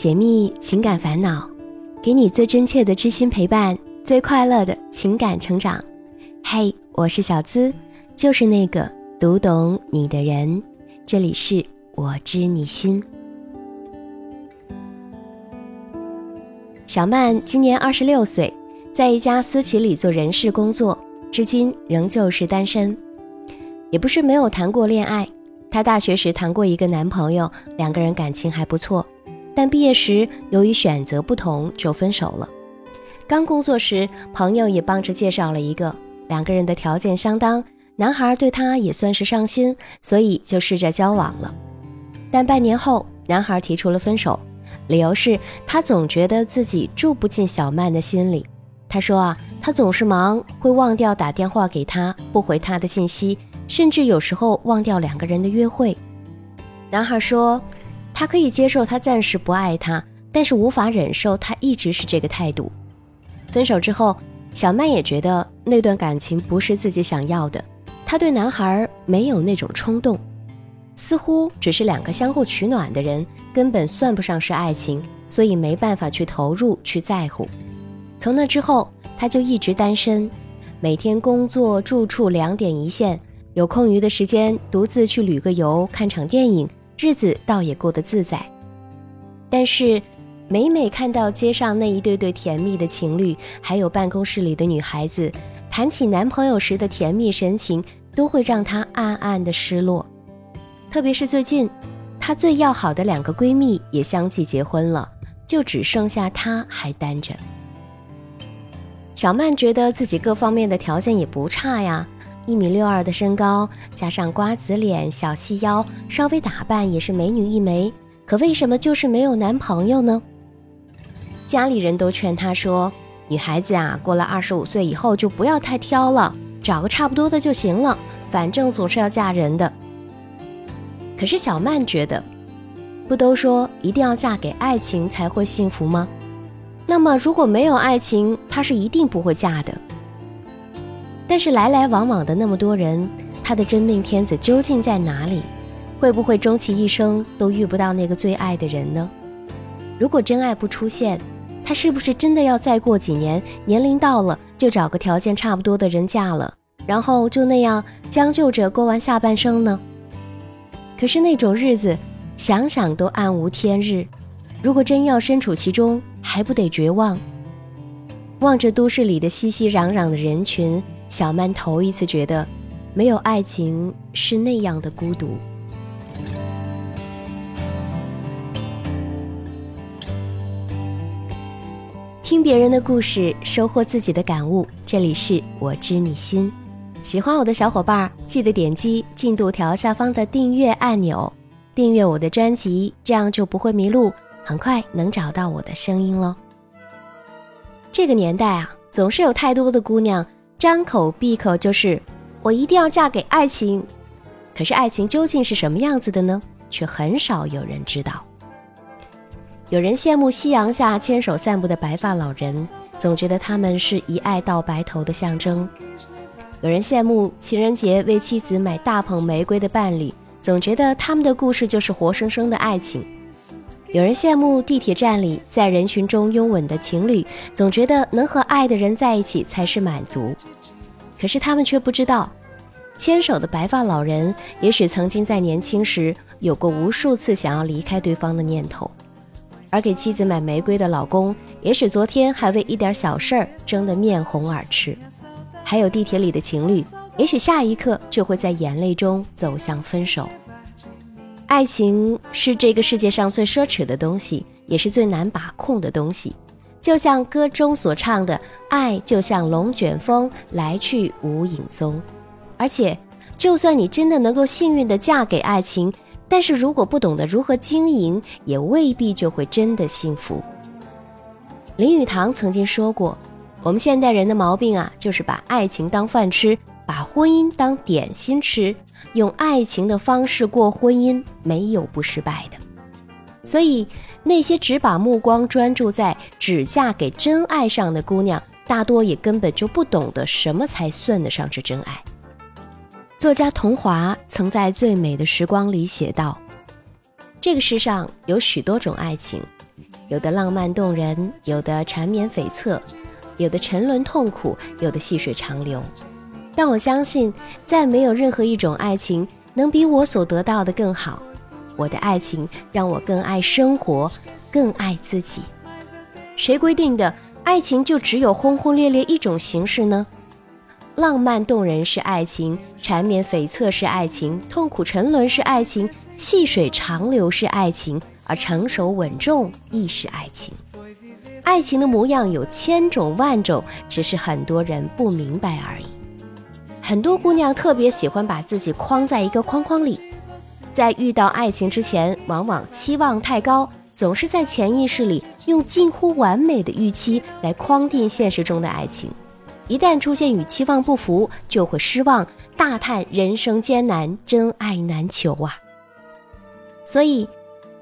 解密情感烦恼，给你最真切的知心陪伴，最快乐的情感成长。嘿，我是小资，就是那个读懂你的人。这里是我知你心。小曼今年二十六岁，在一家私企里做人事工作，至今仍旧是单身。也不是没有谈过恋爱，她大学时谈过一个男朋友，两个人感情还不错，但毕业时由于选择不同就分手了。刚工作时，朋友也帮着介绍了一个，两个人的条件相当，男孩对她也算是上心，所以就试着交往了。但半年后，男孩提出了分手。理由是他总觉得自己住不进小曼的心里。他说啊，他总是忙，会忘掉打电话给他，不回他的信息，甚至有时候忘掉两个人的约会。男孩说，他可以接受他暂时不爱他，但是无法忍受他一直是这个态度。分手之后，小曼也觉得那段感情不是自己想要的，她对男孩没有那种冲动。似乎只是两个相互取暖的人，根本算不上是爱情，所以没办法去投入、去在乎。从那之后，他就一直单身，每天工作、住处两点一线，有空余的时间独自去旅个游、看场电影，日子倒也过得自在。但是，每每看到街上那一对对甜蜜的情侣，还有办公室里的女孩子谈起男朋友时的甜蜜神情，都会让她暗暗的失落。特别是最近，她最要好的两个闺蜜也相继结婚了，就只剩下她还单着。小曼觉得自己各方面的条件也不差呀，一米六二的身高，加上瓜子脸、小细腰，稍微打扮也是美女一枚。可为什么就是没有男朋友呢？家里人都劝她说：“女孩子啊，过了二十五岁以后就不要太挑了，找个差不多的就行了，反正总是要嫁人的。”可是小曼觉得，不都说一定要嫁给爱情才会幸福吗？那么如果没有爱情，她是一定不会嫁的。但是来来往往的那么多人，他的真命天子究竟在哪里？会不会终其一生都遇不到那个最爱的人呢？如果真爱不出现，他是不是真的要再过几年，年龄到了就找个条件差不多的人嫁了，然后就那样将就着过完下半生呢？可是那种日子，想想都暗无天日。如果真要身处其中，还不得绝望？望着都市里的熙熙攘攘的人群，小曼头一次觉得，没有爱情是那样的孤独。听别人的故事，收获自己的感悟。这里是我知你心。喜欢我的小伙伴，记得点击进度条下方的订阅按钮，订阅我的专辑，这样就不会迷路，很快能找到我的声音喽。这个年代啊，总是有太多的姑娘张口闭口就是“我一定要嫁给爱情”，可是爱情究竟是什么样子的呢？却很少有人知道。有人羡慕夕阳下牵手散步的白发老人，总觉得他们是一爱到白头的象征。有人羡慕情人节为妻子买大捧玫瑰的伴侣，总觉得他们的故事就是活生生的爱情；有人羡慕地铁站里在人群中拥吻的情侣，总觉得能和爱的人在一起才是满足。可是他们却不知道，牵手的白发老人也许曾经在年轻时有过无数次想要离开对方的念头，而给妻子买玫瑰的老公，也许昨天还为一点小事儿争得面红耳赤。还有地铁里的情侣，也许下一刻就会在眼泪中走向分手。爱情是这个世界上最奢侈的东西，也是最难把控的东西。就像歌中所唱的：“爱就像龙卷风，来去无影踪。”而且，就算你真的能够幸运地嫁给爱情，但是如果不懂得如何经营，也未必就会真的幸福。林语堂曾经说过。我们现代人的毛病啊，就是把爱情当饭吃，把婚姻当点心吃，用爱情的方式过婚姻，没有不失败的。所以，那些只把目光专注在只嫁给真爱上的姑娘，大多也根本就不懂得什么才算得上是真爱。作家桐华曾在《最美的时光》里写道：“这个世上有许多种爱情。”有的浪漫动人，有的缠绵悱恻，有的沉沦痛苦，有的细水长流。但我相信，再没有任何一种爱情能比我所得到的更好。我的爱情让我更爱生活，更爱自己。谁规定的爱情就只有轰轰烈烈一种形式呢？浪漫动人是爱情，缠绵悱恻是爱情，痛苦沉沦是爱情，细水长流是爱情，而成熟稳重亦是爱情。爱情的模样有千种万种，只是很多人不明白而已。很多姑娘特别喜欢把自己框在一个框框里，在遇到爱情之前，往往期望太高，总是在潜意识里用近乎完美的预期来框定现实中的爱情。一旦出现与期望不符，就会失望，大叹人生艰难，真爱难求啊！所以，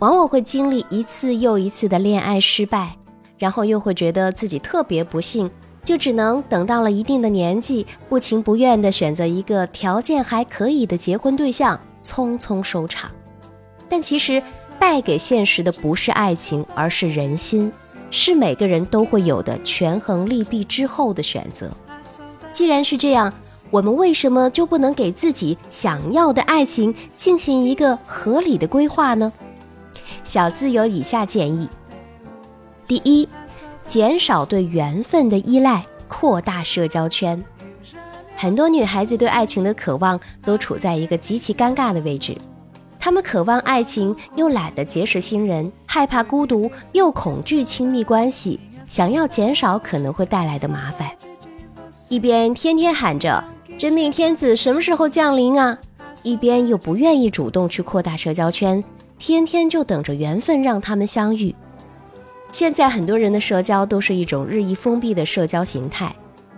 往往会经历一次又一次的恋爱失败，然后又会觉得自己特别不幸，就只能等到了一定的年纪，不情不愿地选择一个条件还可以的结婚对象，匆匆收场。但其实，败给现实的不是爱情，而是人心。是每个人都会有的权衡利弊之后的选择。既然是这样，我们为什么就不能给自己想要的爱情进行一个合理的规划呢？小资有以下建议：第一，减少对缘分的依赖，扩大社交圈。很多女孩子对爱情的渴望都处在一个极其尴尬的位置。她们渴望爱情，又懒得结识新人，害怕孤独，又恐惧亲密关系，想要减少可能会带来的麻烦。一边天天喊着“真命天子什么时候降临啊”，一边又不愿意主动去扩大社交圈，天天就等着缘分让他们相遇。现在很多人的社交都是一种日益封闭的社交形态，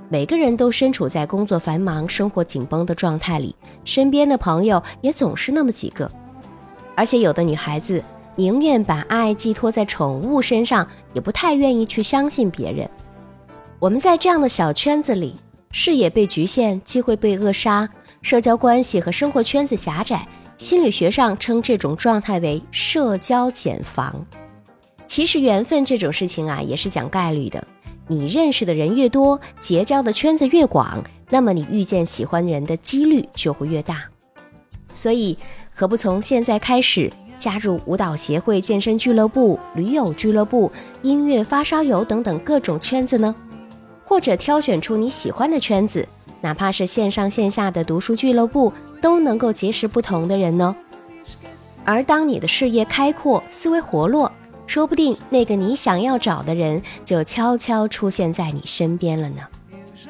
每个人都身处在工作繁忙、生活紧绷的状态里，身边的朋友也总是那么几个。而且有的女孩子宁愿把爱寄托在宠物身上，也不太愿意去相信别人。我们在这样的小圈子里，视野被局限，机会被扼杀，社交关系和生活圈子狭窄。心理学上称这种状态为社交茧房。其实缘分这种事情啊，也是讲概率的。你认识的人越多，结交的圈子越广，那么你遇见喜欢人的几率就会越大。所以。何不从现在开始加入舞蹈协会、健身俱乐部、驴友俱乐部、音乐发烧友等等各种圈子呢？或者挑选出你喜欢的圈子，哪怕是线上线下的读书俱乐部，都能够结识不同的人呢。而当你的视野开阔、思维活络，说不定那个你想要找的人就悄悄出现在你身边了呢。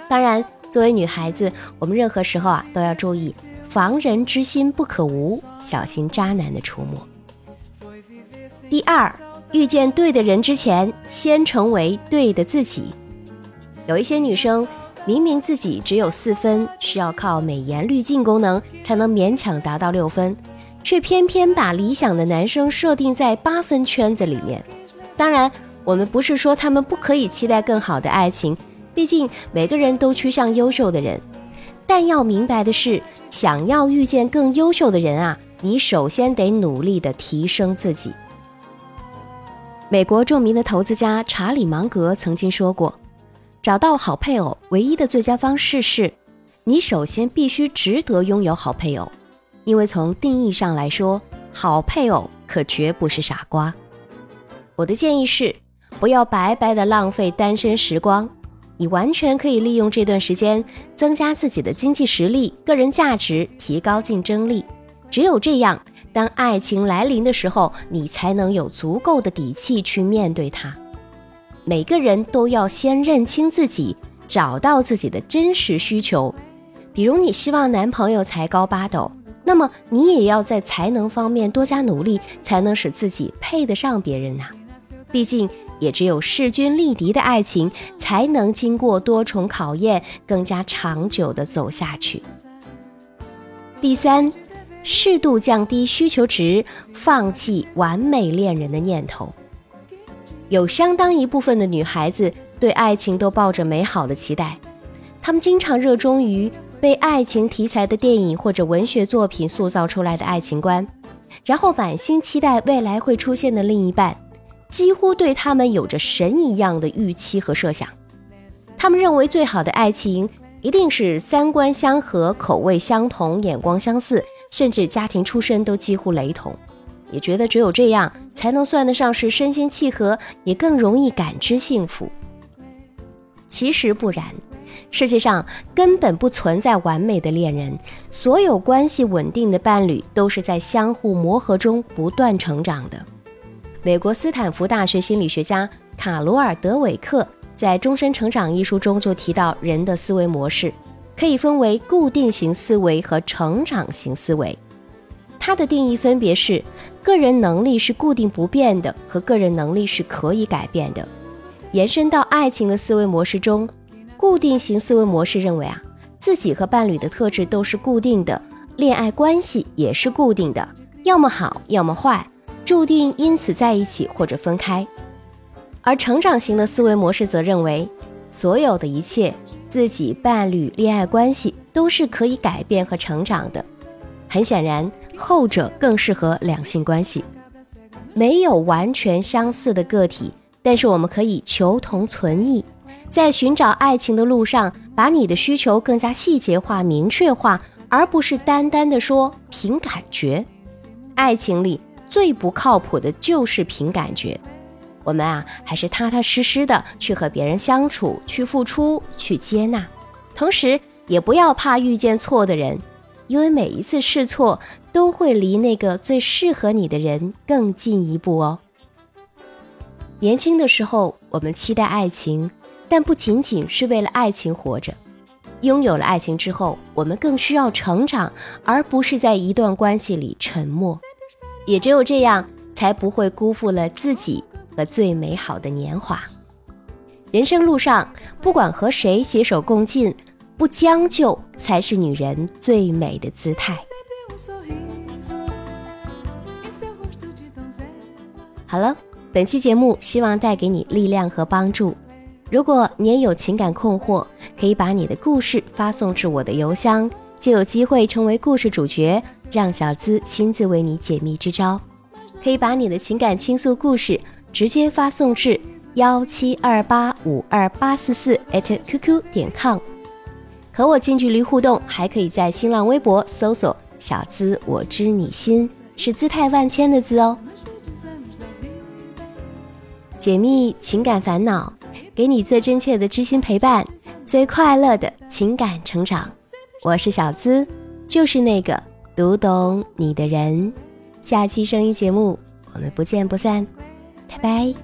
当然，作为女孩子，我们任何时候啊都要注意。防人之心不可无，小心渣男的出没。第二，遇见对的人之前，先成为对的自己。有一些女生明明自己只有四分，需要靠美颜滤镜功能才能勉强达到六分，却偏偏把理想的男生设定在八分圈子里面。当然，我们不是说他们不可以期待更好的爱情，毕竟每个人都趋向优秀的人。但要明白的是。想要遇见更优秀的人啊，你首先得努力的提升自己。美国著名的投资家查理芒格曾经说过：“找到好配偶，唯一的最佳方式是，你首先必须值得拥有好配偶，因为从定义上来说，好配偶可绝不是傻瓜。”我的建议是，不要白白的浪费单身时光。你完全可以利用这段时间增加自己的经济实力、个人价值，提高竞争力。只有这样，当爱情来临的时候，你才能有足够的底气去面对它。每个人都要先认清自己，找到自己的真实需求。比如，你希望男朋友才高八斗，那么你也要在才能方面多加努力，才能使自己配得上别人呐。毕竟。也只有势均力敌的爱情，才能经过多重考验，更加长久的走下去。第三，适度降低需求值，放弃完美恋人的念头。有相当一部分的女孩子对爱情都抱着美好的期待，她们经常热衷于被爱情题材的电影或者文学作品塑造出来的爱情观，然后满心期待未来会出现的另一半。几乎对他们有着神一样的预期和设想。他们认为最好的爱情一定是三观相合、口味相同、眼光相似，甚至家庭出身都几乎雷同，也觉得只有这样才能算得上是身心契合，也更容易感知幸福。其实不然，世界上根本不存在完美的恋人，所有关系稳定的伴侣都是在相互磨合中不断成长的。美国斯坦福大学心理学家卡罗尔·德韦克在《终身成长》一书中就提到，人的思维模式可以分为固定型思维和成长型思维。它的定义分别是：个人能力是固定不变的，和个人能力是可以改变的。延伸到爱情的思维模式中，固定型思维模式认为啊，自己和伴侣的特质都是固定的，恋爱关系也是固定的，要么好，要么坏。注定因此在一起或者分开，而成长型的思维模式则认为，所有的一切，自己、伴侣、恋爱关系都是可以改变和成长的。很显然，后者更适合两性关系。没有完全相似的个体，但是我们可以求同存异，在寻找爱情的路上，把你的需求更加细节化、明确化，而不是单单的说凭感觉。爱情里。最不靠谱的就是凭感觉，我们啊还是踏踏实实的去和别人相处，去付出，去接纳，同时也不要怕遇见错的人，因为每一次试错都会离那个最适合你的人更近一步哦。年轻的时候，我们期待爱情，但不仅仅是为了爱情活着。拥有了爱情之后，我们更需要成长，而不是在一段关系里沉默。也只有这样，才不会辜负了自己和最美好的年华。人生路上，不管和谁携手共进，不将就才是女人最美的姿态。好了，本期节目希望带给你力量和帮助。如果你也有情感困惑，可以把你的故事发送至我的邮箱。就有机会成为故事主角，让小资亲自为你解密支招。可以把你的情感倾诉故事直接发送至幺七二八五二八四四 @QQ 点 com，和我近距离互动。还可以在新浪微博搜索“小资我知你心”，是姿态万千的“资”哦。解密情感烦恼，给你最真切的知心陪伴，最快乐的情感成长。我是小资，就是那个读懂你的人。下期声音节目，我们不见不散，拜拜。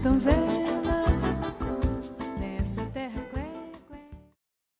Donzela